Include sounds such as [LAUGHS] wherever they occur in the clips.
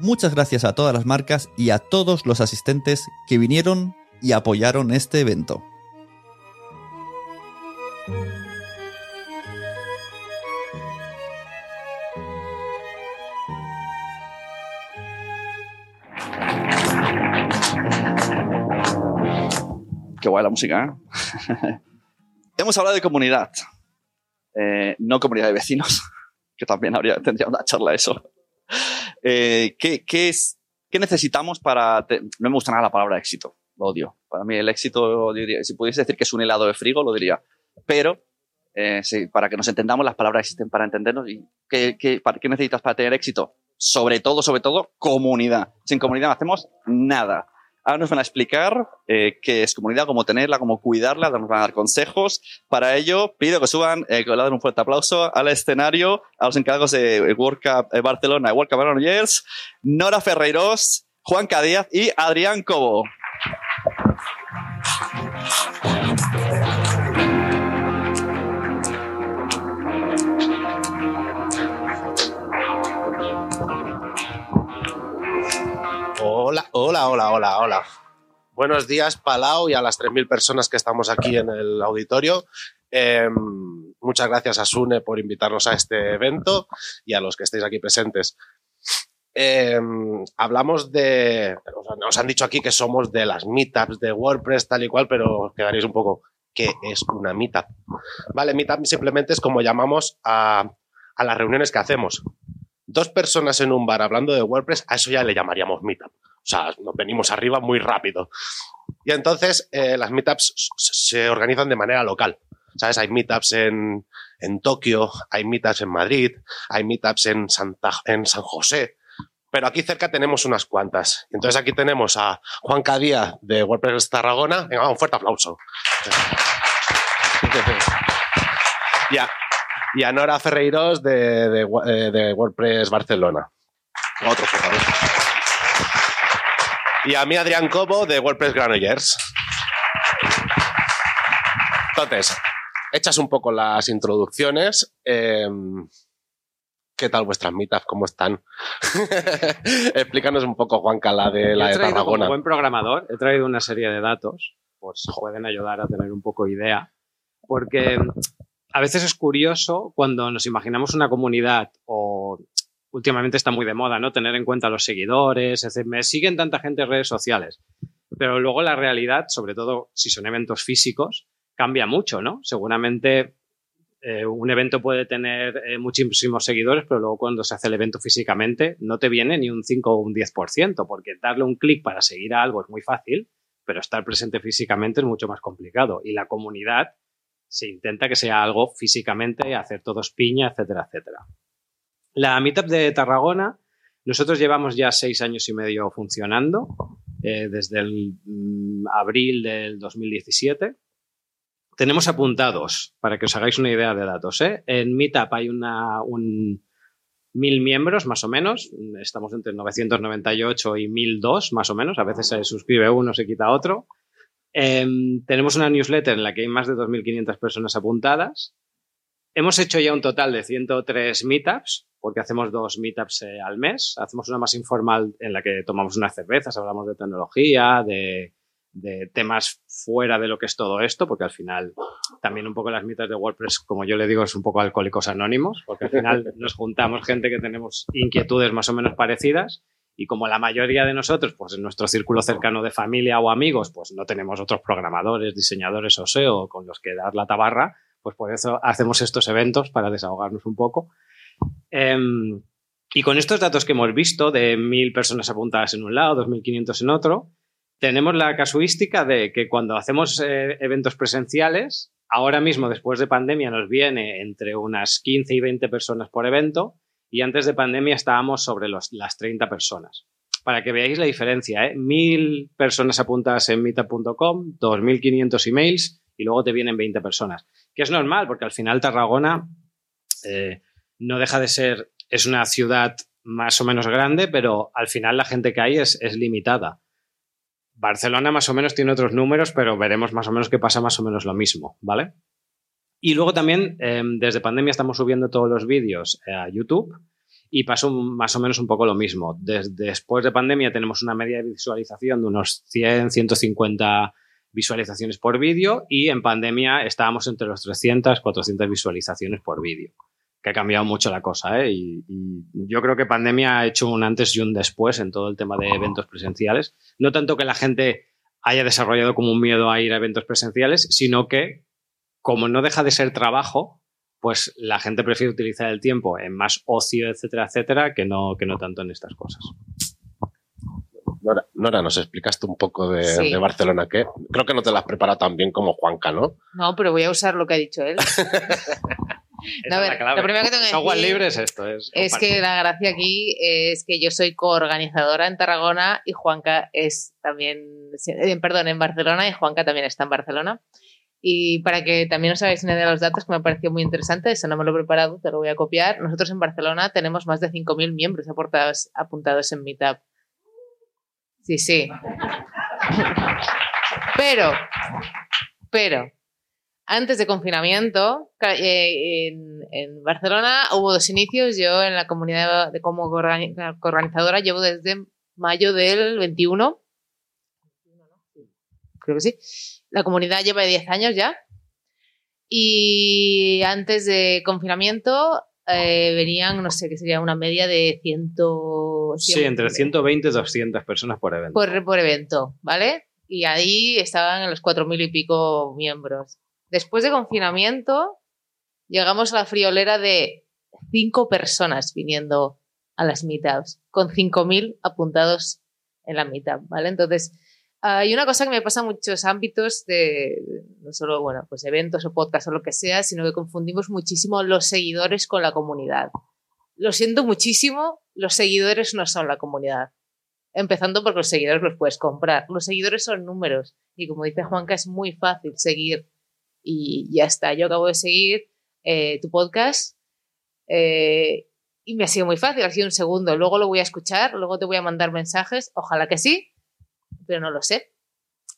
Muchas gracias a todas las marcas y a todos los asistentes que vinieron y apoyaron este evento. Qué guay la música, ¿eh? [LAUGHS] Hemos hablado de comunidad, eh, no comunidad de vecinos, [LAUGHS] que también habría, tendría una charla eso. Eh, ¿qué, es, ¿Qué necesitamos para...? te- no me gusta nada la palabra éxito, lo odio. Para mí el éxito, si pudiese decir que es un helado de frigo, lo diría. Pero, eh, para que nos entendamos, las palabras existen para entendernos. ¿Y para- qué necesitas para tener éxito? Sobre todo, sobre todo, comunidad. Sin comunidad no hacemos nada. Ahora nos van a explicar eh, qué es comunidad, cómo tenerla, cómo cuidarla, nos van a dar consejos. Para ello, pido que suban, eh, que le den un fuerte aplauso al escenario, a los encargos de World Cup eh, Barcelona World Cup Granollers, Nora Ferreiros, Juan Díaz y Adrián Cobo. Hola, hola. Buenos días, Palau, y a las 3.000 personas que estamos aquí en el auditorio. Eh, muchas gracias a Sune por invitarnos a este evento y a los que estéis aquí presentes. Eh, hablamos de. Nos han dicho aquí que somos de las meetups de WordPress, tal y cual, pero os quedaréis un poco. ¿Qué es una meetup? Vale, meetup simplemente es como llamamos a, a las reuniones que hacemos. Dos personas en un bar hablando de WordPress, a eso ya le llamaríamos meetup. O sea, nos venimos arriba muy rápido. Y entonces eh, las meetups se organizan de manera local. ¿Sabes? Hay meetups en, en Tokio, hay meetups en Madrid, hay meetups en, Santa, en San José. Pero aquí cerca tenemos unas cuantas. Entonces aquí tenemos a Juan Cadía de WordPress Tarragona. Venga, un fuerte aplauso. [LAUGHS] y, a, y a Nora Ferreiros de, de, eh, de WordPress Barcelona. Otro fuerte aplauso. Y a mí Adrián Cobo de WordPress Granollers. Entonces, hechas un poco las introducciones. eh, ¿Qué tal vuestras meetups? ¿Cómo están? [LAUGHS] Explícanos un poco, Juanca, la de la he de como Tarragona. buen programador, he traído una serie de datos, por si pueden ayudar a tener un poco idea, porque a veces es curioso cuando nos imaginamos una comunidad o últimamente está muy de moda, ¿no? Tener en cuenta los seguidores, es me siguen tanta gente en redes sociales, pero luego la realidad, sobre todo si son eventos físicos, cambia mucho, ¿no? Seguramente eh, un evento puede tener eh, muchísimos seguidores, pero luego cuando se hace el evento físicamente no te viene ni un 5 o un 10%, porque darle un clic para seguir a algo es muy fácil, pero estar presente físicamente es mucho más complicado. Y la comunidad se intenta que sea algo físicamente, hacer todos piña, etcétera, etcétera. La Meetup de Tarragona, nosotros llevamos ya seis años y medio funcionando, eh, desde el mm, abril del 2017 tenemos apuntados, para que os hagáis una idea de datos. ¿eh? En Meetup hay una, un mil miembros, más o menos. Estamos entre 998 y 1002, más o menos. A veces se suscribe uno, se quita otro. Em, tenemos una newsletter en la que hay más de 2.500 personas apuntadas. Hemos hecho ya un total de 103 meetups, porque hacemos dos meetups eh, al mes. Hacemos una más informal en la que tomamos unas cervezas, hablamos de tecnología, de, de temas fuera de lo que es todo esto, porque al final también un poco las meetups de WordPress, como yo le digo, es un poco alcohólicos anónimos, porque al final [LAUGHS] nos juntamos gente que tenemos inquietudes más o menos parecidas Y como la mayoría de nosotros, pues en nuestro círculo cercano de familia o amigos, pues no tenemos otros programadores, diseñadores o SEO con los que dar la tabarra, pues por eso hacemos estos eventos para desahogarnos un poco. Em, y con estos datos que hemos visto, de mil personas apuntadas en un lado, 2.500 en otro, tenemos la casuística de que cuando hacemos eh, eventos presenciales, ahora mismo después de pandemia nos viene entre unas 15 y 20 personas por evento y antes de pandemia estábamos sobre las 30 personas. Para que veáis la diferencia, ¿eh? mil personas apuntadas en meetup.com, 2.500 emails y luego te vienen 20 personas. Que es normal porque al final Tarragona eh, no deja de ser es una ciudad más o menos grande, pero al final la gente que hay es, limitada. Barcelona más o menos tiene otros números, pero veremos más o menos que pasa más o menos lo mismo, ¿vale? Y luego también, em, desde pandemia estamos subiendo todos los vídeos a YouTube y pasó más o menos un poco lo mismo. después de pandemia tenemos una media de visualización de unos 100, 150 visualizaciones por vídeo y en pandemia estábamos entre los 300, 400 visualizaciones por vídeo que ha cambiado mucho la cosa. ¿eh? Y, yo creo que pandemia ha hecho un antes y un después en todo el tema de eventos presenciales. No tanto que la gente haya desarrollado como un miedo a ir a eventos presenciales, sino que como no deja de ser trabajo, pues la gente prefiere utilizar el tiempo en más ocio, etcétera, etcétera, que no, que no tanto en estas cosas. Nora, Nora, nos explicaste un poco de, Barcelona, que creo que no te lo has preparado tan bien como Juanca, ¿no? No, pero voy a usar lo que ha dicho él. [LAUGHS] Lo primero que tengo que decir libre es esto. Es, que la gracia aquí es que yo soy coorganizadora en Tarragona y Juanca es también, eh, perdón, en Barcelona y Juanca también está en Barcelona. Y para que también os hagáis una idea de los datos que me pareció muy interesante, eso no me lo he preparado, te lo voy a copiar. Nosotros en Barcelona tenemos más de 5.000 miembros aportados, apuntados en Meetup. Sí, sí. [LAUGHS] Pero, pero, antes de confinamiento, eh, en, Barcelona hubo dos inicios. Yo en la comunidad de como organizadora llevo desde mayo del 21. Creo que sí. La comunidad lleva 10 años ya. Y antes de confinamiento eh, venían, no sé, qué sería una media de 100... Sí, entre 120 y 200 personas por evento. Por, por evento, ¿vale? Y ahí estaban en los 4.000 y pico miembros. Después de confinamiento, llegamos a la friolera de cinco personas viniendo a las meetups, con 5.000 apuntados en la meetup, ¿vale? Entonces, hay una cosa que me pasa en muchos ámbitos de, no solo, bueno, pues eventos o podcasts o lo que sea, sino que confundimos muchísimo los seguidores con la comunidad. Lo siento muchísimo, los seguidores no son la comunidad. Empezando porque los seguidores los puedes comprar. Los seguidores son números. Y como dice Juanca, es muy fácil seguir y ya está. Yo acabo de seguir eh, tu podcast eh, y me ha sido muy fácil, ha sido un segundo. Luego lo voy a escuchar, luego te voy a mandar mensajes, ojalá que sí, pero no lo sé.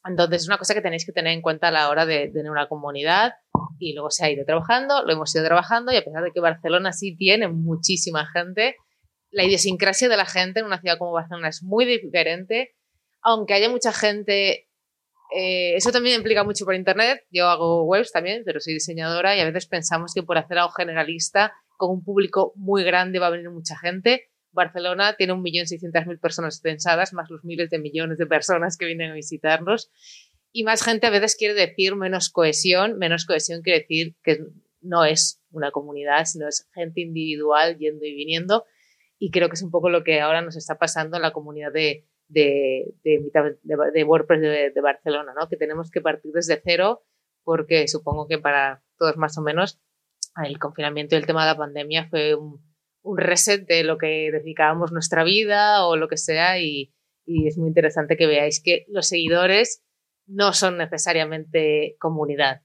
Entonces es una cosa que tenéis que tener en cuenta a la hora de, tener una comunidad y luego se ha ido trabajando, lo hemos ido trabajando y a pesar de que Barcelona sí tiene muchísima gente, la idiosincrasia de la gente en una ciudad como Barcelona es muy diferente, aunque haya mucha gente eh, eso también implica mucho por Internet. Yo hago webs también, pero soy diseñadora y a veces pensamos que por hacer algo generalista con un público muy grande va a venir mucha gente. Barcelona tiene 1.600.000 personas pensadas, más los miles de millones de personas que vienen a visitarnos. Y más gente a veces quiere decir menos cohesión. Menos cohesión quiere decir que no es una comunidad, sino es gente individual yendo y viniendo. Y creo que es un poco lo que ahora nos está pasando en la comunidad de, de, de, WordPress de, Barcelona, ¿no? que tenemos que partir desde cero porque supongo que para todos más o menos el confinamiento y el tema de la pandemia fue un, reset de lo que dedicábamos nuestra vida o lo que sea y, y es muy interesante que veáis que los seguidores no son necesariamente comunidad,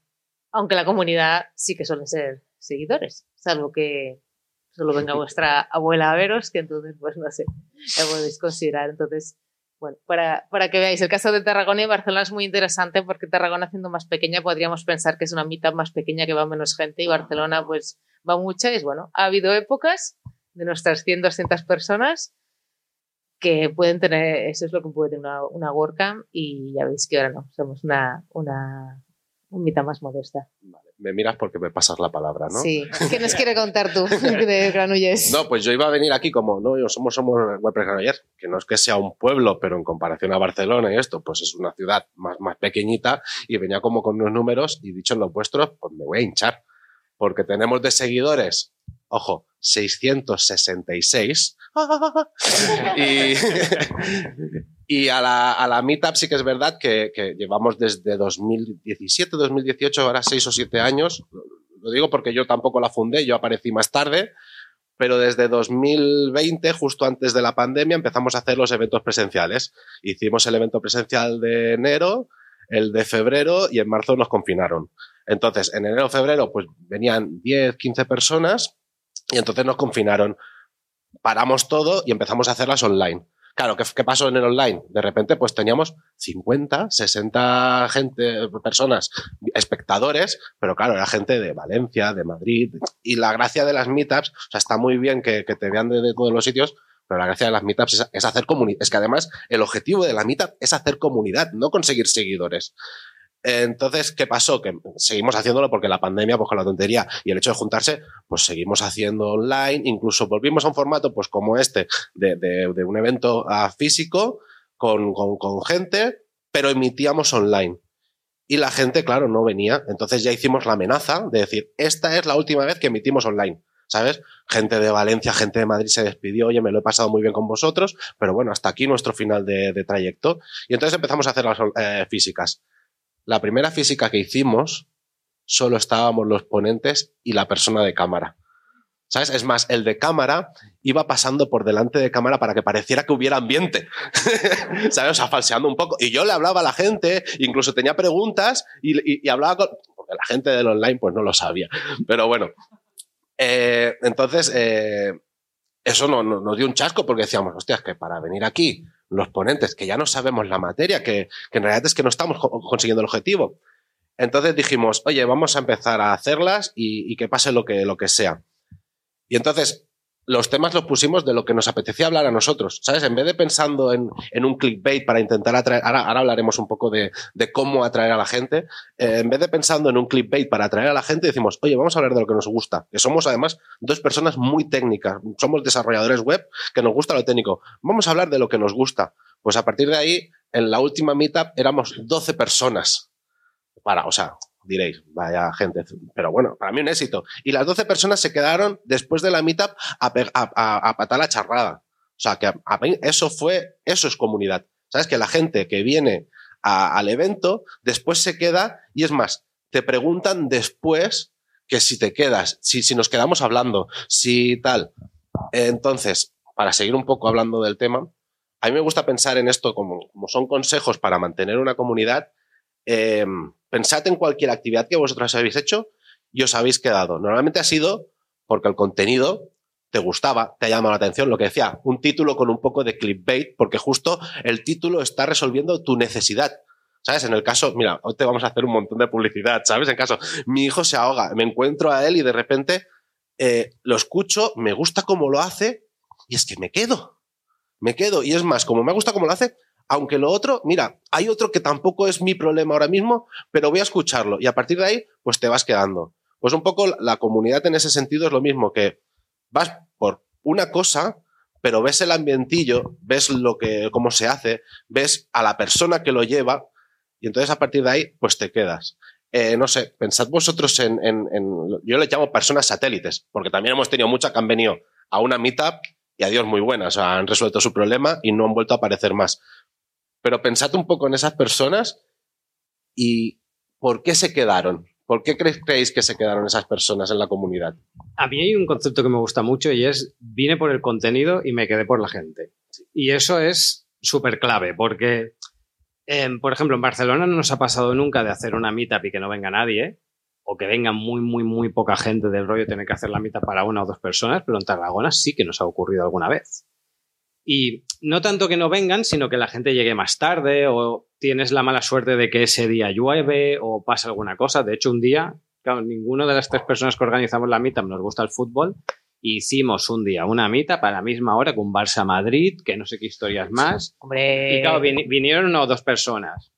aunque la comunidad sí que suelen ser seguidores, salvo que solo venga [LAUGHS] vuestra abuela a veros, que entonces, pues no sé, lo podéis considerar. Entonces, bueno, para, para, que veáis, el caso de Tarragona y Barcelona es muy interesante porque Tarragona siendo más pequeña podríamos pensar que es una mitad más pequeña que va menos gente y Barcelona pues va mucha y es bueno, ha habido épocas de nuestras 100, 200 personas que pueden tener, eso es lo que puede tener una, una WordCamp y ya veis que ahora no, somos una, una, mitad más modesta. Vale. Me miras porque me pasas la palabra, ¿no? Sí. ¿Qué nos quiere contar tú de Granollers? No, pues yo iba a venir aquí como, no, yo somos, somos WordPress Granollers, que no es que sea un pueblo, pero en comparación a Barcelona y esto, pues es una ciudad más, más pequeñita y venía como con unos números y dicho los vuestros, pues me voy a hinchar. Porque tenemos de seguidores, ojo, 666. y, [LAUGHS] [LAUGHS] y a la, a la Meetup sí que es verdad que, que llevamos desde 2017, 2018, ahora 6 o 7 años. Lo digo porque yo tampoco la fundé, yo aparecí más tarde, pero desde 2020, justo antes de la pandemia, empezamos a hacer los eventos presenciales. Hicimos el evento presencial de enero, el de febrero y en marzo nos confinaron. Entonces, en enero, febrero, pues venían 10, 15 personas y entonces nos confinaron. Paramos todo y empezamos a hacerlas online. Claro, ¿qué, ¿qué, pasó en el online? De repente, pues teníamos 50, 60 gente, personas, espectadores, pero claro, era gente de Valencia, de Madrid. Y la gracia de las meetups, o sea, está muy bien que, que te vean de, todos los sitios, pero la gracia de las meetups es, es hacer comunidad. Es que además el objetivo de la meetup es hacer comunidad, no conseguir seguidores. Entonces, ¿qué pasó? Que seguimos haciéndolo porque la pandemia, pues con la tontería y el hecho de juntarse, pues seguimos haciendo online, incluso volvimos a un formato, pues como este, de, de, un evento uh, físico con, con, gente, pero emitíamos online. Y la gente, claro, no venía. Entonces ya hicimos la amenaza de decir, esta es la última vez que emitimos online. ¿Sabes? Gente de Valencia, gente de Madrid se despidió, oye, me lo he pasado muy bien con vosotros, pero bueno, hasta aquí nuestro final de, de trayecto. Y entonces empezamos a hacer las eh, físicas la primera física que hicimos, solo estábamos los ponentes y la persona de cámara. ¿Sabes? Es más, el de cámara iba pasando por delante de cámara para que pareciera que hubiera ambiente. [LAUGHS] ¿Sabes? O sea, falseando un poco. Y yo le hablaba a la gente, incluso tenía preguntas y, hablaba con. Porque la gente del online, pues no lo sabía. Pero bueno. Eh, entonces, eh, eso nos no, no dio un chasco porque decíamos, hostias, que para venir aquí los ponentes, que ya no sabemos la materia, que, que en realidad es que no estamos consiguiendo el objetivo. Entonces dijimos, oye, vamos a empezar a hacerlas y, y que pase lo que, lo que sea. Y entonces los temas los pusimos de lo que nos apetecía hablar a nosotros, ¿sabes? En vez de pensando en, un clickbait para intentar atraer, ahora, hablaremos un poco de, de, cómo atraer a la gente, eh, en vez de pensando en un clickbait para atraer a la gente, decimos, oye, vamos a hablar de lo que nos gusta, que somos además dos personas muy técnicas, somos desarrolladores web, que nos gusta lo técnico, vamos a hablar de lo que nos gusta. Pues a partir de ahí, en la última meetup éramos 12 personas. Para, o sea, diréis, vaya gente, pero bueno, para mí un éxito. Y las 12 personas se quedaron después de la meetup a, a, patar la charrada. O sea, que eso fue, eso es comunidad. ¿Sabes? Que la gente que viene al evento después se queda y es más, te preguntan después que si te quedas, si, si nos quedamos hablando, si tal. Entonces, para seguir un poco hablando del tema, a mí me gusta pensar en esto como, como son consejos para mantener una comunidad. Eh, pensad en cualquier actividad que vosotros habéis hecho y os habéis quedado. Normalmente ha sido porque el contenido te gustaba, te ha llamado la atención, lo que decía, un título con un poco de clickbait, porque justo el título está resolviendo tu necesidad. ¿Sabes? En el caso, mira, hoy te vamos a hacer un montón de publicidad, ¿sabes? En caso, mi hijo se ahoga, me encuentro a él y de repente eh, lo escucho, me gusta cómo lo hace y es que me quedo. Me quedo. Y es más, como me gusta cómo lo hace, aunque lo otro, mira, hay otro que tampoco es mi problema ahora mismo, pero voy a escucharlo y a partir de ahí, pues te vas quedando. Pues un poco la comunidad en ese sentido es lo mismo, que vas por una cosa, pero ves el ambientillo, ves lo que, cómo se hace, ves a la persona que lo lleva y entonces a partir de ahí, pues te quedas. Eh, no sé, pensad vosotros en, yo le llamo personas satélites, porque también hemos tenido muchas que han venido a una meetup y a Dios muy buenas, o han resuelto su problema y no han vuelto a aparecer más. Pero pensad un poco en esas personas y por qué se quedaron. ¿Por qué creéis que se quedaron esas personas en la comunidad? A mí hay un concepto que me gusta mucho y es vine por el contenido y me quedé por la gente. Y eso es súper clave porque, eh, por ejemplo, en Barcelona no nos ha pasado nunca de hacer una meetup y que no venga nadie o que venga muy, muy, muy poca gente del rollo tener que hacer la meetup para una o dos personas, pero en Tarragona sí que nos ha ocurrido alguna vez. Y no tanto que no vengan, sino que la gente llegue más tarde o tienes la mala suerte de que ese día llueve o pasa alguna cosa. De hecho, un día, claro, ninguno de las tres personas que organizamos la meetup nos gusta el fútbol. Hicimos un día una meetup a la misma hora con Barça Madrid, que no sé qué historias más. Hombre. Y claro, vin vinieron una o dos personas.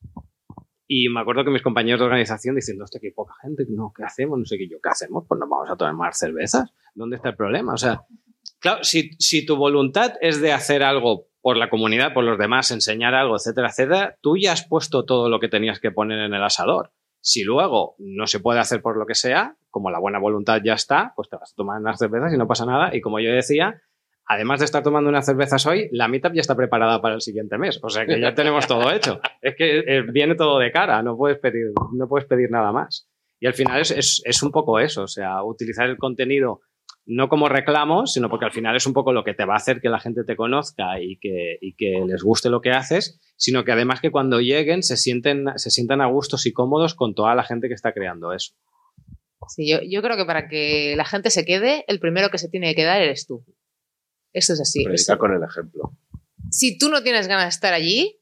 Y me acuerdo que mis compañeros de organización diciendo, hostia, qué poca gente, no, ¿qué hacemos? No sé qué yo, ¿qué hacemos? Pues nos vamos a tomar cervezas. ¿Dónde está el problema? O sea, claro, si, si tu voluntad es de hacer algo por la comunidad, por los demás, enseñar algo, etcétera, etcétera, tú ya has puesto todo lo que tenías que poner en el asador. Si luego no se puede hacer por lo que sea, como la buena voluntad ya está, pues te vas a tomar unas cervezas y no pasa nada. Y como yo decía, además de estar tomando unas cervezas hoy, la meetup ya está preparada para el siguiente mes. O sea que ya tenemos todo hecho. [LAUGHS] Es que eh, viene todo de cara, no puedes pedir, no puedes pedir nada más. Y al final es, es, es un poco eso, o sea, utilizar el contenido no como reclamo, sino porque al final es un poco lo que te va a hacer que la gente te conozca y que, y que les guste lo que haces, sino que además que cuando lleguen se, sienten, se sientan a gustos y cómodos con toda la gente que está creando eso. Sí, yo, yo creo que para que la gente se quede, el primero que se tiene que quedar eres tú. Esto es así. Predicar con el ejemplo. Si tú no tienes ganas de estar allí,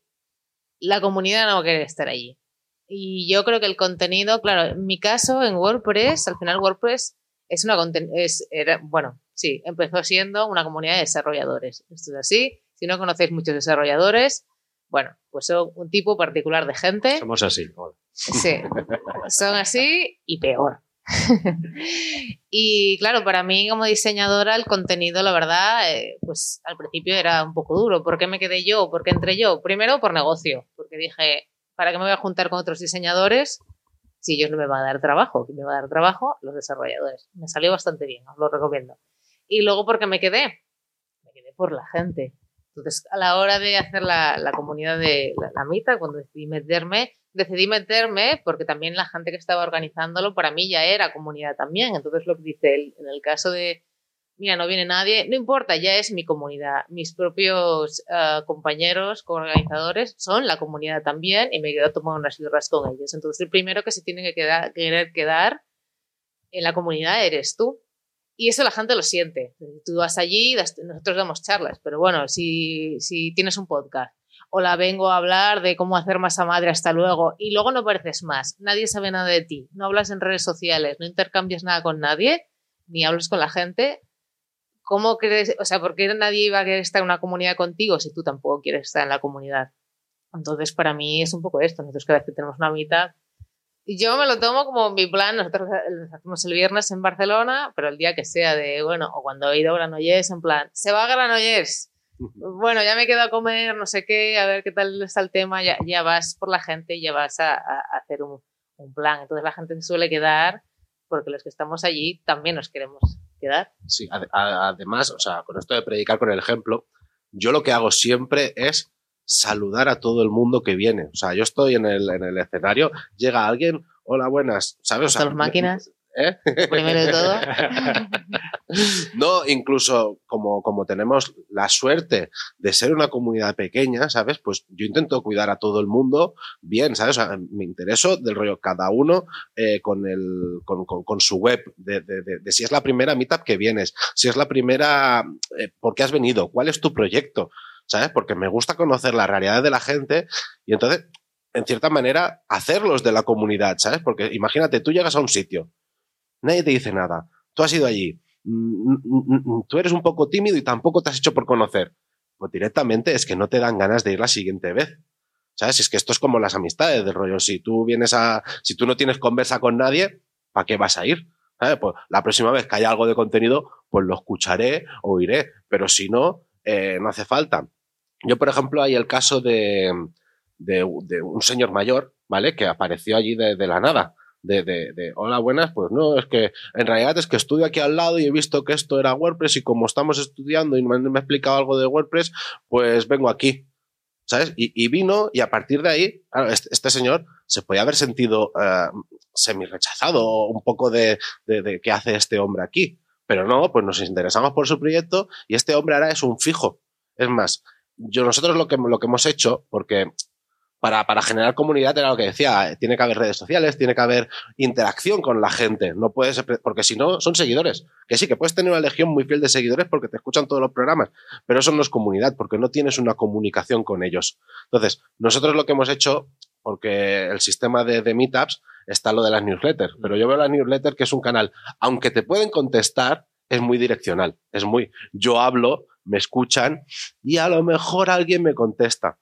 la comunidad no va a querer estar allí. Y yo creo que el contenido, claro, en mi caso, en WordPress, al final WordPress es una es, era, bueno, sí, empezó siendo una comunidad de desarrolladores. Esto es así. Si no conocéis muchos desarrolladores, bueno, pues son un tipo particular de gente. Somos así. Sí, son así y peor. [LAUGHS] y claro, para mí como diseñadora el contenido, la verdad, eh, pues al principio era un poco duro. ¿Por qué me quedé yo? ¿Por qué entré yo? Primero por negocio, porque dije, ¿para qué me voy a juntar con otros diseñadores si ellos no me van a dar trabajo? ¿Quién me va a dar trabajo? Los desarrolladores. Me salió bastante bien, os lo recomiendo. Y luego porque me quedé, me quedé por la gente. Entonces, a la hora de hacer la, la comunidad de la, la mitad, cuando decidí meterme, decidí meterme porque también la gente que estaba organizándolo para mí ya era comunidad también. Entonces lo que dice en el caso de, mira, no viene nadie, no importa, ya es mi comunidad. Mis propios uh, compañeros, organizadores, son la comunidad también y me quedo tomando unas birras con ellos. Entonces el primero que se tiene que querer quedar en la comunidad eres tú. Y eso la gente lo siente. Tú vas allí, nosotros damos charlas, pero bueno, si, si tienes un podcast o la vengo a hablar de cómo hacer masa madre hasta luego y luego no apareces más, nadie sabe nada de ti, no hablas en redes sociales, no intercambias nada con nadie, ni hablas con la gente, ¿cómo crees, o sea, por qué nadie iba a querer estar en una comunidad contigo si tú tampoco quieres estar en la comunidad? Entonces, para mí es un poco esto, nosotros cada vez que tenemos una mitad, yo me lo tomo como mi plan, nosotros lo hacemos el viernes en Barcelona, pero el día que sea de, bueno, o cuando he ido a Granollers, en plan, se va a Granollers, bueno, ya me quedo a comer, no sé qué, a ver qué tal está el tema, ya, ya vas por la gente y ya vas a, a hacer un, un, plan. Entonces la gente se suele quedar porque los que estamos allí también nos queremos quedar. Sí, ad además, o sea, con esto de predicar con el ejemplo, yo lo que hago siempre es saludar a todo el mundo que viene. O sea, yo estoy en el, en el escenario, llega alguien, hola, buenas, ¿sabes? O sea, las máquinas. ¿Eh? Primero de todo. [LAUGHS] no, incluso como, como tenemos la suerte de ser una comunidad pequeña, ¿sabes? Pues yo intento cuidar a todo el mundo bien, ¿sabes? O sea, me intereso del rollo cada uno eh, con, el, con, con, con, su web, de, de, de, de, si es la primera meetup que vienes, si es la primera, eh, ¿por qué has venido? ¿Cuál es tu proyecto? ¿Sabes? Porque me gusta conocer la realidad de la gente y entonces, en cierta manera, hacerlos de la comunidad, ¿sabes? Porque imagínate, tú llegas a un sitio, nadie te dice nada, tú has ido allí, tú eres un poco tímido y tampoco te has hecho por conocer. Pues directamente es que no te dan ganas de ir la siguiente vez. ¿Sabes? Es que esto es como las amistades del rollo. Si tú vienes a, si tú no tienes conversa con nadie, ¿para qué vas a ir? ¿Sabes? Pues la próxima vez que haya algo de contenido, pues lo escucharé o iré. Pero si no, eh, no hace falta. Yo, por ejemplo, hay el caso de, de, un señor mayor, ¿vale? Que apareció allí de la nada de, de, hola, buenas, pues no, es que en realidad es que estudio aquí al lado y he visto que esto era WordPress y como estamos estudiando y me, ha explicado algo de WordPress, pues vengo aquí. ¿Sabes? Y, vino y a partir de ahí, este, este señor se podía haber sentido uh, semi rechazado un poco de, de, de qué hace este hombre aquí. Pero no, pues nos interesamos por su proyecto y este hombre ahora es un fijo. Es más, yo, nosotros lo que, lo que hemos hecho, porque para, para generar comunidad era lo que decía, tiene que haber redes sociales, tiene que haber interacción con la gente, no puedes, porque si no, son seguidores. Que sí, que puedes tener una legión muy fiel de seguidores porque te escuchan todos los programas, pero eso no es comunidad, porque no tienes una comunicación con ellos. Entonces, nosotros lo que hemos hecho, porque el sistema de, de meetups está lo de las newsletters, pero yo veo la newsletter que es un canal, aunque te pueden contestar, es muy direccional, es muy, yo hablo, me escuchan y a lo mejor alguien me contesta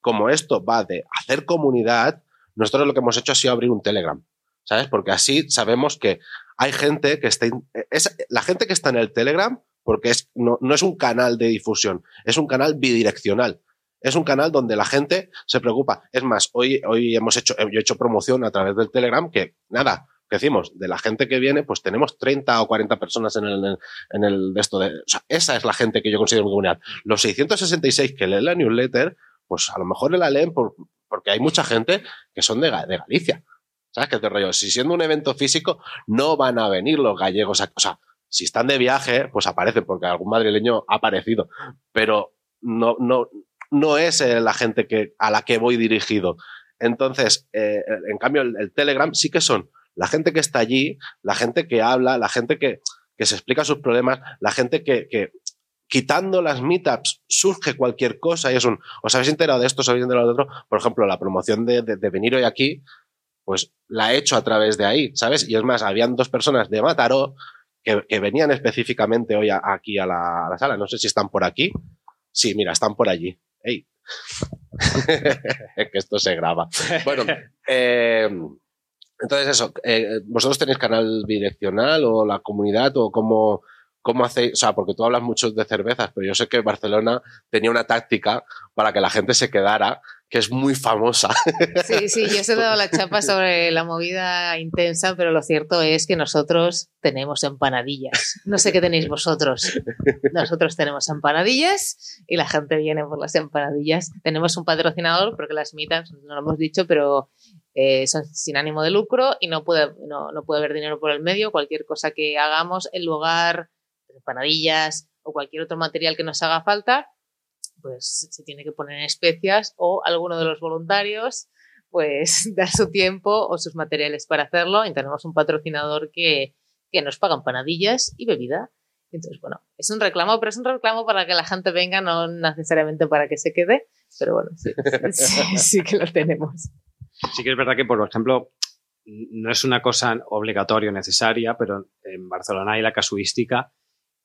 como esto va de hacer comunidad, nosotros lo que hemos hecho ha sido abrir un Telegram, ¿sabes? Porque así sabemos que hay gente que está... Es, la gente que está en el Telegram, porque es, no, no es un canal de difusión, es un canal bidireccional. Es un canal donde la gente se preocupa. Es más, hoy, hoy hemos hecho, yo he hecho promoción a través del Telegram que, nada, que decimos, de la gente que viene, pues tenemos 30 o 40 personas en el, en el de esto esa es la gente que yo considero mi comunidad. Los 666 que leen la newsletter, pues a lo mejor la leen por, porque hay mucha gente que son de, de Galicia. ¿Sabes qué te rollo? Si siendo un evento físico, no van a venir los gallegos a, o sea, si están de viaje, pues aparecen, porque algún madrileño ha aparecido. Pero no, no, no es eh, la gente que, a la que voy dirigido. Entonces, eh, en cambio, el, el, Telegram sí que son la gente que está allí, la gente que habla, la gente que, que se explica sus problemas, la gente que, quitando las meetups surge cualquier cosa y es un, ¿os habéis enterado de esto? ¿Os habéis enterado de otro? Por ejemplo, la promoción de, venir hoy aquí, pues la he hecho a través de ahí, ¿sabes? Y es más, habían dos personas de Mataró que, venían específicamente hoy aquí a la, a la, sala. No sé si están por aquí. Sí, mira, están por allí. ¡Ey! [LAUGHS] que esto se graba. Bueno, eh, entonces eso, eh, ¿vosotros tenéis canal bidireccional o la comunidad o cómo, cómo hacéis? O sea, porque tú hablas mucho de cervezas, pero yo sé que Barcelona tenía una táctica para que la gente se quedara que es muy famosa. Sí, sí, yo os he dado la [LAUGHS] chapa sobre la movida intensa, pero lo cierto es que nosotros tenemos empanadillas. No sé qué tenéis vosotros. Nosotros tenemos empanadillas y la gente viene por las empanadillas. Tenemos un patrocinador, porque las mitas, no lo hemos dicho, pero eh, son sin ánimo de lucro y no puede, no, no puede haber dinero por el medio. Cualquier cosa que hagamos, en lugar empanadillas o cualquier otro material que nos haga falta, pues se tiene que poner en especias o alguno de los voluntarios pues [LAUGHS] dar su tiempo o sus materiales para hacerlo y tenemos un patrocinador que, que nos paga empanadillas y bebida. Entonces, bueno, es un reclamo, pero es un reclamo para que la gente venga, no necesariamente para que se quede, pero bueno, sí, [LAUGHS] sí, sí que lo tenemos. Sí que es verdad que, por ejemplo, no es una cosa obligatoria o necesaria, pero en Barcelona hay la casuística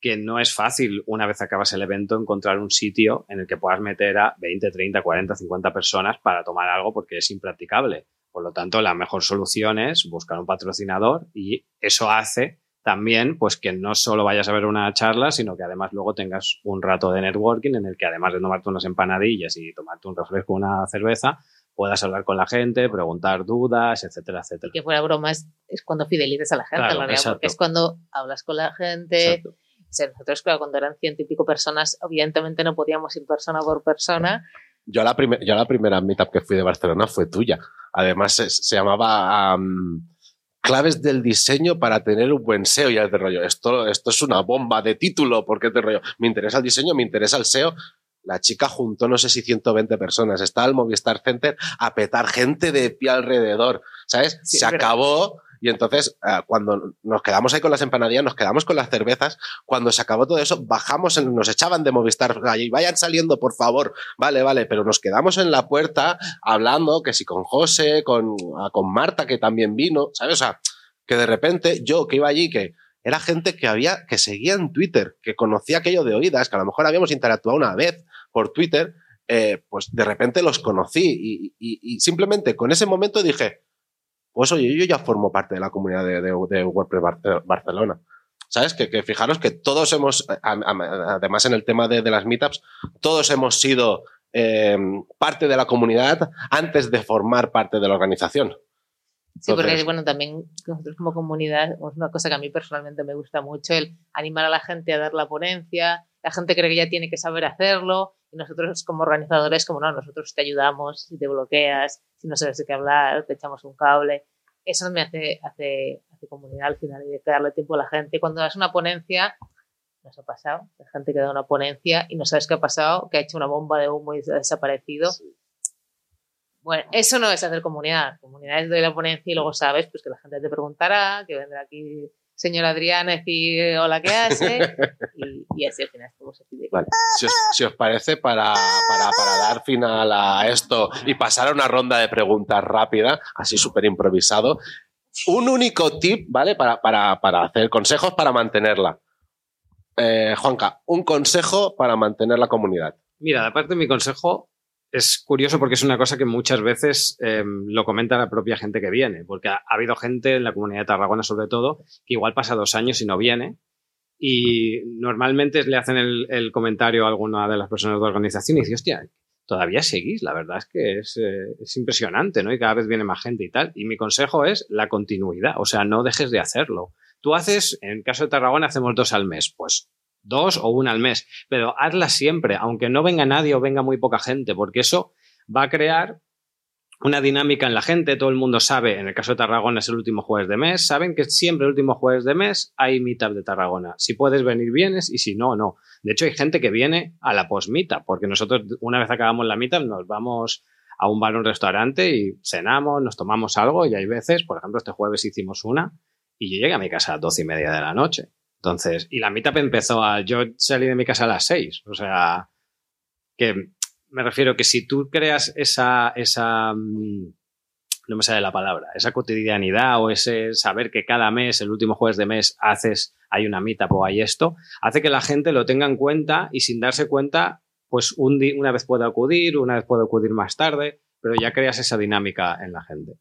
que no es fácil, una vez acabas el evento, encontrar un sitio en el que puedas meter a 20, 30, 40, 50 personas para tomar algo porque es impracticable. Por lo tanto, la mejor solución es buscar un patrocinador y eso hace también pues que no solo vayas a ver una charla, sino que además luego tengas un rato de networking en el que además de tomarte unas empanadillas y tomarte un refresco, una cerveza, puedas hablar con la gente, preguntar dudas, etcétera, etcétera. Y que fuera broma es, es cuando fidelices a la gente, Claro, la verdad, porque es cuando hablas con la gente. Exacto. Sea, nosotros, claro, cuando eran ciento y pico personas, evidentemente no podíamos ir persona por persona. Yo la, primer- yo la primera meetup que fui de Barcelona fue tuya. Además, se, se llamaba am, Claves del diseño para tener un buen SEO. Y es de rollo, esto, esto es una bomba de título, porque es de rollo, me interesa el diseño, me interesa el SEO. La chica juntó, no sé si 120 personas. Está el Movistar Center a petar gente de pie alrededor. ¿Sabes? Sí, se verdad. Y entonces, eh, cuando nos quedamos ahí con las empanadillas, nos quedamos con las cervezas. Cuando se acabó todo eso, bajamos, nos echaban de Movistar allí. Vayan saliendo, por favor. Vale, vale. Pero nos quedamos en la puerta hablando, que si con José, con, ah, con Marta, que también vino, ¿sabes? O sea, que de repente yo que iba allí, que era gente que había, que seguía en Twitter, que conocía aquello de oídas, que a lo mejor habíamos interactuado una vez por Twitter, eh, pues de repente los conocí y simplemente con ese momento dije, pues oye, yo ya formo parte de la comunidad de, de- de WordPress Bar- Barcelona. ¿Sabes? Que, que fijaros que todos hemos, a- además en el tema de, de las meetups, todos hemos sido eh, parte de la comunidad antes de formar parte de la organización. Sí, porque bueno, también nosotros como comunidad, es una cosa que a mí personalmente me gusta mucho, el animar a la gente a dar la ponencia, la gente cree que ya tiene que saber hacerlo, y nosotros como organizadores, como no, nosotros te ayudamos, si te bloqueas, si no sabes de qué hablar, te echamos un cable. Eso me hace, hace, hace comunidad al final, y de darle tiempo a la gente. Cuando das una ponencia, nos ha pasado, la gente que da una ponencia y no sabes qué ha pasado, que ha hecho una bomba de humo y ha desaparecido. Bueno, eso no es hacer comunidad. Comunidad es doy la ponencia y luego sabes pues que la gente te preguntará, que vendrá aquí señor Adrián a decir hola, ¿qué hace? [LAUGHS] Y, y así al final estamos aquí de Vale. [LAUGHS] Si os, si os parece, para, para, para dar final a esto y pasar a una ronda de preguntas rápida, así súper improvisado, un único tip, ¿vale? Para, para, para hacer consejos para mantenerla. Eh, Juanca, un consejo para mantener la comunidad. Mira, aparte de mi consejo, es curioso porque es una cosa que muchas veces eh, lo comenta la propia gente que viene, porque ha, ha, habido gente en la comunidad de Tarragona sobre todo que igual pasa dos años y no viene y normalmente le hacen el, el comentario a alguna de las personas de la organización y dice, hostia, todavía seguís, la verdad es que es, eh, es, impresionante, ¿no? Y cada vez viene más gente y tal. Y mi consejo es la continuidad, o sea, no dejes de hacerlo. Tú haces, en el caso de Tarragona, hacemos dos al mes, pues dos o una al mes, pero hazla siempre, aunque no venga nadie o venga muy poca gente, porque eso va a crear una dinámica en la gente, todo el mundo sabe, en el caso de Tarragona es el último jueves de mes, saben que siempre el último jueves de mes hay meetup de Tarragona. Si puedes venir, vienes y si no, no. De hecho, hay gente que viene a la post-meetup, porque nosotros una vez acabamos la meetup nos vamos a un bar o un restaurante y cenamos, nos tomamos algo y hay veces, por ejemplo, este jueves hicimos una y yo llegué a mi casa a las doce y media de la noche. Entonces, y la meetup empezó a, yo salí de mi casa a las seis, o sea, que me refiero que si tú creas esa, esa, no me sale la palabra, esa cotidianidad o ese saber que cada mes, el último jueves de mes, haces, hay una meetup o hay esto, hace que la gente lo tenga en cuenta y sin darse cuenta, pues un una vez puede acudir, una vez puede acudir más tarde, pero ya creas esa dinámica en la gente.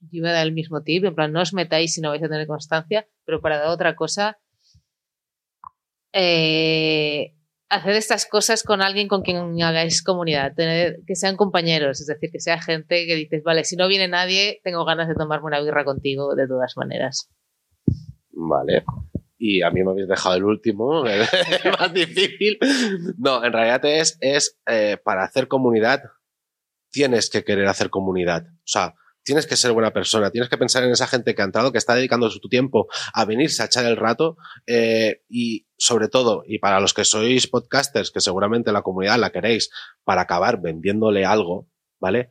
Yo iba a dar el mismo tip, en plan, no os metáis si no vais a tener constancia, pero para dar otra cosa, eh, hacer estas cosas con alguien con quien hagáis comunidad, tener, que sean compañeros, es decir, que sea gente que dices, vale, si no viene nadie, tengo ganas de tomarme una birra contigo de todas maneras. Vale. Y a mí me habéis dejado el último, [LAUGHS] el más difícil. No, en realidad es, es eh, para hacer comunidad, tienes que querer hacer comunidad. O sea, tienes que ser buena persona, tienes que pensar en esa gente que ha entrado, que está dedicando su tiempo a venirse a echar el rato eh, y sobre todo, y para los que sois podcasters, que seguramente la comunidad la queréis para acabar vendiéndole algo, ¿vale?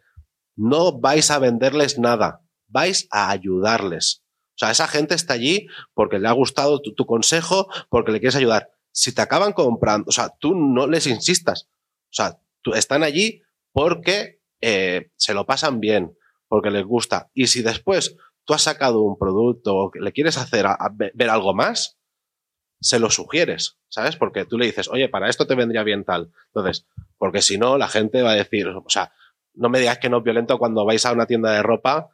No vais a venderles nada, vais a ayudarles. O sea, esa gente está allí porque le ha gustado tu, consejo, porque le quieres ayudar. Si te acaban comprando, o sea, tú no les insistas. O sea, están allí porque eh, se lo pasan bien, porque les gusta. Y si después tú has sacado un producto o le quieres hacer ver algo más, se lo sugieres, ¿sabes? Porque tú le dices, oye, para esto te vendría bien tal. Entonces, porque si no, la gente va a decir, o sea, no me digas que no es violento cuando vais a una tienda de ropa,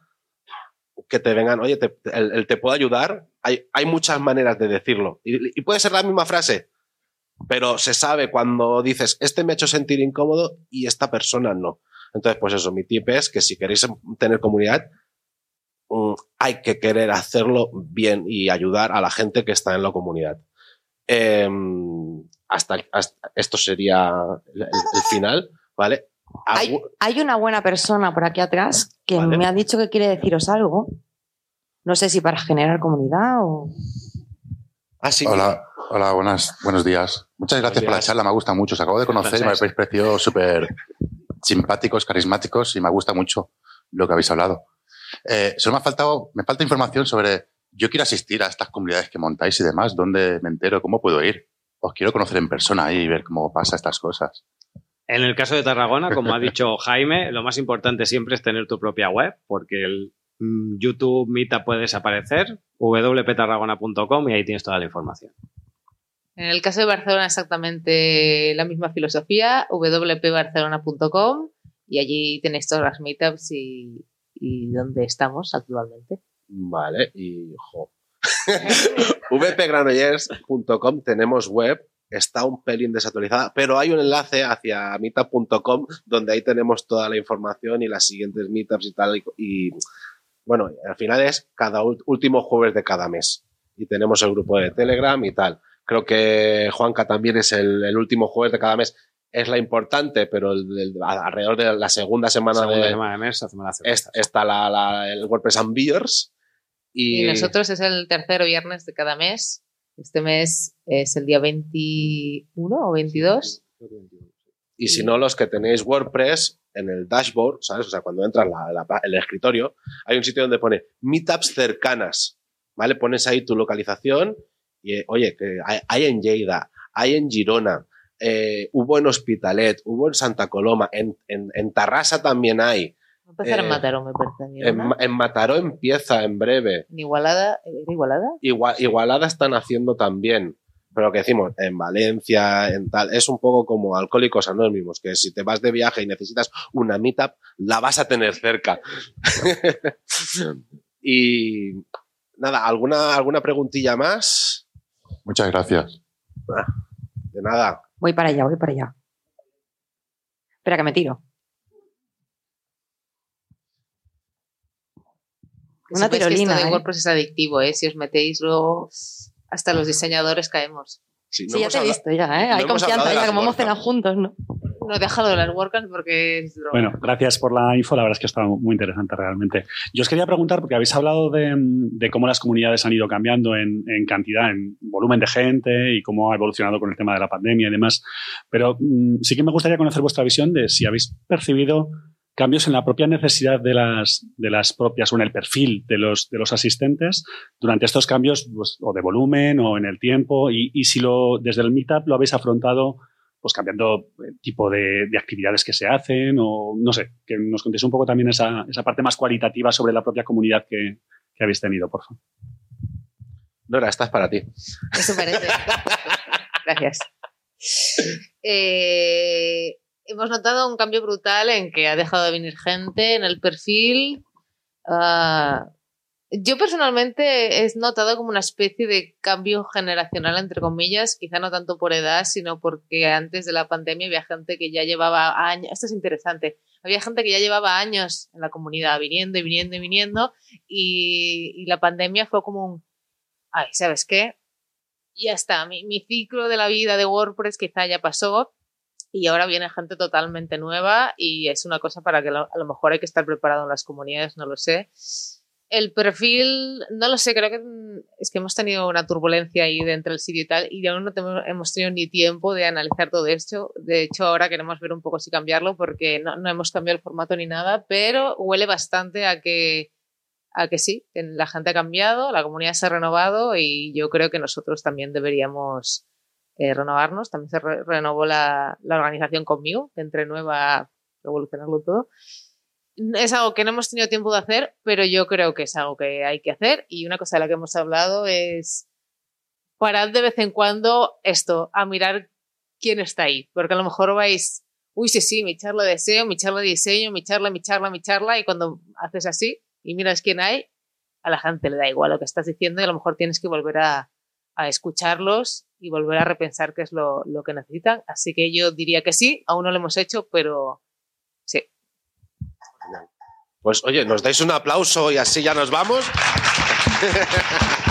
que te vengan, oye, te, el, te puedo ayudar. Hay, hay muchas maneras de decirlo. Y, y puede ser la misma frase, pero se sabe cuando dices, este me ha hecho sentir incómodo y esta persona no. Entonces, pues eso, mi tip es que si queréis tener comunidad, um, hay que querer hacerlo bien y ayudar a la gente que está en la comunidad. Eh, hasta, hasta, esto sería el, el final, ¿vale? Hay, hay, una buena persona por aquí atrás que vale. me ha dicho que quiere deciros algo. No sé si para generar comunidad o. Ah, sí. Hola, hola buenas, buenos días. Muchas gracias días. por la charla, me gusta mucho. Os acabo de conocer y me habéis parecido súper simpáticos, carismáticos y me gusta mucho lo que habéis hablado. Eh, solo me ha faltado, me falta información sobre, yo quiero asistir a estas comunidades que montáis y demás, ¿dónde me entero? ¿Cómo puedo ir? Os quiero conocer en persona y ver cómo pasa estas cosas. En el caso de Tarragona, como ha dicho [LAUGHS] Jaime, lo más importante siempre es tener tu propia web, porque el mm, YouTube Meetup puede desaparecer, wptarragona.com y ahí tienes toda la información. En el caso de Barcelona, exactamente la misma filosofía, wpbarcelona.com y allí tenéis todas las meetups y, y dónde estamos actualmente. Vale, y jo. [LAUGHS] vpgranollers.com tenemos web, está un pelín desactualizada, pero hay un enlace hacia meetup.com donde ahí tenemos toda la información y las siguientes meetups y tal. Y, y bueno, al final es cada último jueves de cada mes. Y tenemos el grupo de Telegram y tal. Creo que Juanca también es el, el último jueves de cada mes. Es la importante, pero el, el, alrededor de la segunda semana, segunda de, semana de mes hacemos la es, está la, la, el WordPress and Beers. Y... y nosotros es el tercer viernes de cada mes. Este mes es el día 21 o 22. Y si no, los que tenéis WordPress en el dashboard, ¿sabes? O sea, cuando entras la, el escritorio, hay un sitio donde pone meetups cercanas, ¿vale? Pones ahí tu localización y, oye, que hay, en Lleida, hay en Girona, eh, hubo en Hospitalet, hubo en Santa Coloma, en, en, en Tarrasa también hay. Empezar eh, en Mataró, me parece. En, en, Mataró empieza en breve. ¿En Igualada? ¿Era Igualada? Igual, Igualada están haciendo también. pero lo que decimos, en Valencia, en tal, es un poco como alcohólicos anónimos, que si te vas de viaje y necesitas una meetup, la vas a tener cerca. [LAUGHS] y nada, ¿alguna, ¿alguna preguntilla más? Muchas gracias. De nada. Voy para allá, voy para allá. Espera que me tiro. Una Sepáis que tirolina. Esto de ¿eh? WordPress es adictivo, ¿eh? Si os metéis luego, hasta los diseñadores caemos. Sí, no Sí, ya hemos te he visto ya, ¿eh? no Hay confianza ya, como hemos cenado juntos, ¿no? No he dejado de las WordCamps porque es droga. Bueno, gracias por la info. La verdad es que está muy interesante realmente. Yo os quería preguntar, porque habéis hablado de, de cómo las comunidades han ido cambiando en, en cantidad, en volumen de gente y cómo ha evolucionado con el tema de la pandemia y demás. Pero mm, sí que me gustaría conocer vuestra visión de si habéis percibido cambios en la propia necesidad de las, de las propias o en el perfil de los, de los asistentes durante estos cambios pues, o de volumen o en el tiempo y, y si lo, desde el Meetup lo habéis afrontado pues cambiando el tipo de, de actividades que se hacen o no sé, que nos contéis un poco también esa, esa parte más cualitativa sobre la propia comunidad que, que habéis tenido, por favor. Nora, esta es para ti. Eso parece. Gracias. Eh, hemos notado un cambio brutal en que ha dejado de venir gente en el perfil. Ah, yo personalmente he notado como una especie de cambio generacional, entre comillas, quizá no tanto por edad, sino porque antes de la pandemia había gente que ya llevaba años, esto es interesante, había gente que ya llevaba años en la comunidad, viniendo y viniendo y viniendo, y, la pandemia fue como un, ay, ¿sabes qué? Ya está, mi, mi ciclo de la vida de WordPress quizá ya pasó, y ahora viene gente totalmente nueva y es una cosa para que lo- a lo mejor hay que estar preparado en las comunidades, no lo sé. El perfil, no lo sé, creo que mm, es que hemos tenido una turbulencia ahí dentro del sitio y tal, y aún no hemos tenido ni tiempo de analizar todo esto. De hecho, ahora queremos ver un poco si cambiarlo porque no, hemos cambiado el formato ni nada, pero huele bastante a que, sí, la gente ha cambiado, la comunidad se ha renovado y yo creo que nosotros también deberíamos eh, renovarnos. También se re- renovó la, organización conmigo, que entré nueva revolucionarlo todo. Es algo que no hemos tenido tiempo de hacer, pero yo creo que es algo que hay que hacer. Y una cosa de la que hemos hablado es parad de vez en cuando esto, a mirar quién está ahí. Porque a lo mejor vais, uy, sí, sí, mi charla de SEO, mi charla de diseño, mi charla, mi charla, mi charla. Y cuando haces así y miras quién hay, a la gente le da igual lo que estás diciendo y a lo mejor tienes que volver a, a escucharlos y volver a repensar qué es lo, lo que necesitan. Así que yo diría que sí, aún no lo hemos hecho, pero. Pues oye, nos dais un aplauso y así ya nos vamos. [LAUGHS]